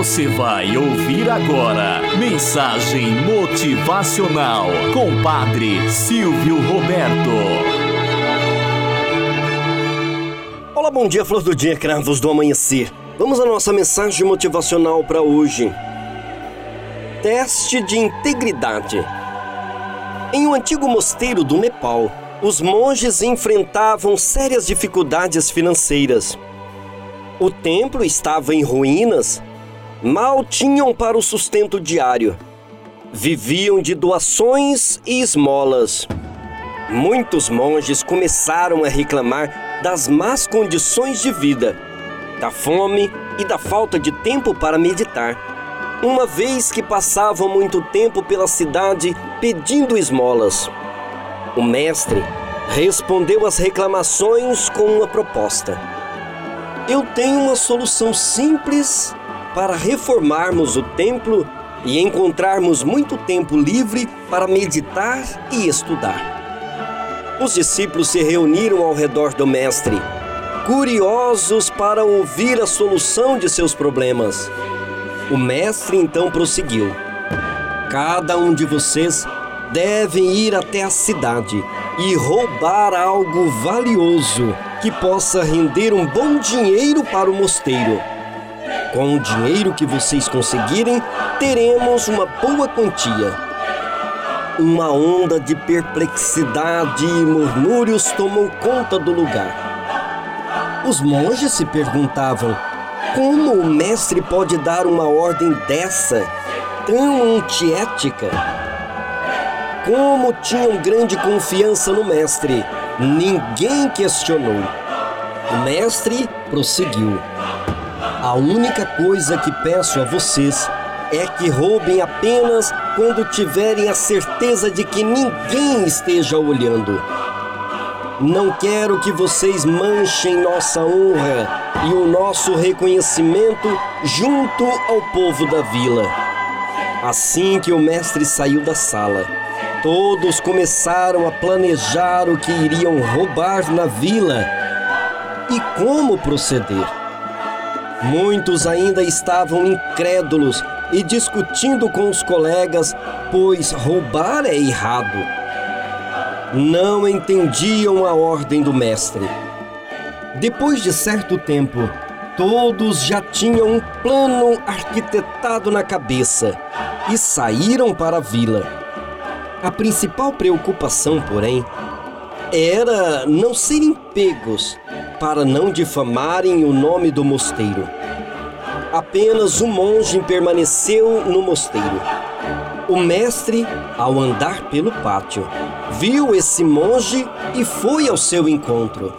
Você vai ouvir agora Mensagem Motivacional com Padre Silvio Roberto. Olá, bom dia, flor do dia, cravos do amanhecer. Vamos à nossa mensagem motivacional para hoje. Teste de integridade. Em um antigo mosteiro do Nepal, os monges enfrentavam sérias dificuldades financeiras. O templo estava em ruínas, mal tinham para o sustento diário. Viviam de doações e esmolas. Muitos monges começaram a reclamar das más condições de vida, da fome e da falta de tempo para meditar, uma vez que passavam muito tempo pela cidade pedindo esmolas. O mestre respondeu às reclamações com uma proposta. Eu tenho uma solução simples para reformarmos o templo e encontrarmos muito tempo livre para meditar e estudar. Os discípulos se reuniram ao redor do Mestre, curiosos para ouvir a solução de seus problemas. O Mestre então prosseguiu: Cada um de vocês devem ir até a cidade e roubar algo valioso que possa render um bom dinheiro para o mosteiro. Com o dinheiro que vocês conseguirem, teremos uma boa quantia. Uma onda de perplexidade e murmúrios tomou conta do lugar. Os monges se perguntavam: como o mestre pode dar uma ordem dessa, tão antiética? Como tinham grande confiança no mestre, ninguém questionou. O mestre prosseguiu: A única coisa que peço a vocês é que roubem apenas quando tiverem a certeza de que ninguém esteja olhando. Não quero que vocês manchem nossa honra e o nosso reconhecimento junto ao povo da vila. Assim que o mestre saiu da sala, Todos começaram a planejar o que iriam roubar na vila e como proceder. Muitos ainda estavam incrédulos e discutindo com os colegas, pois roubar é errado. Não entendiam a ordem do mestre. Depois de certo tempo, todos já tinham um plano arquitetado na cabeça e saíram para a vila. A principal preocupação, porém, era não serem pegos para não difamarem o nome do mosteiro. Apenas um monge permaneceu no mosteiro. O mestre, ao andar pelo pátio, viu esse monge e foi ao seu encontro.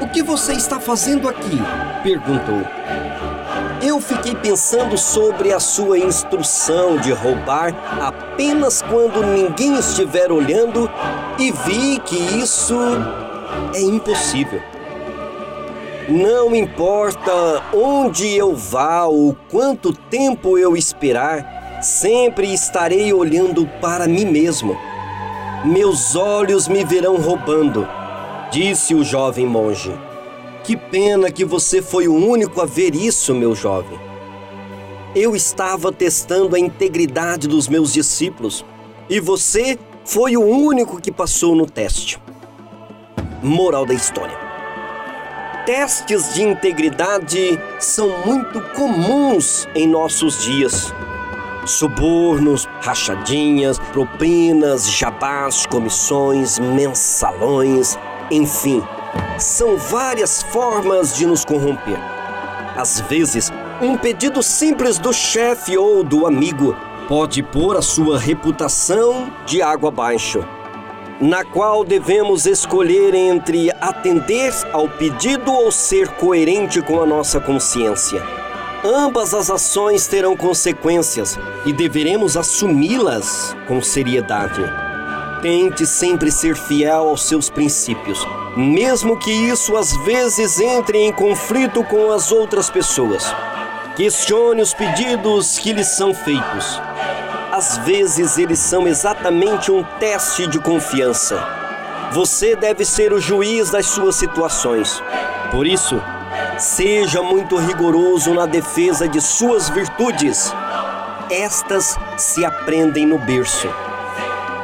O que você está fazendo aqui? perguntou. Eu fiquei pensando sobre a sua instrução de roubar apenas quando ninguém estiver olhando e vi que isso é impossível. Não importa onde eu vá ou quanto tempo eu esperar, sempre estarei olhando para mim mesmo. Meus olhos me verão roubando, disse o jovem monge. Que pena que você foi o único a ver isso, meu jovem. Eu estava testando a integridade dos meus discípulos e você foi o único que passou no teste. Moral da história: Testes de integridade são muito comuns em nossos dias. Subornos, rachadinhas, propinas, jabás, comissões, mensalões, enfim são várias formas de nos corromper. Às vezes, um pedido simples do chefe ou do amigo pode pôr a sua reputação de água abaixo, na qual devemos escolher entre atender ao pedido ou ser coerente com a nossa consciência. Ambas as ações terão consequências e deveremos assumi-las com seriedade. Tente sempre ser fiel aos seus princípios, mesmo que isso às vezes entre em conflito com as outras pessoas. Questione os pedidos que lhes são feitos. Às vezes eles são exatamente um teste de confiança. Você deve ser o juiz das suas situações. Por isso, Seja muito rigoroso na defesa de suas virtudes. Estas se aprendem no berço.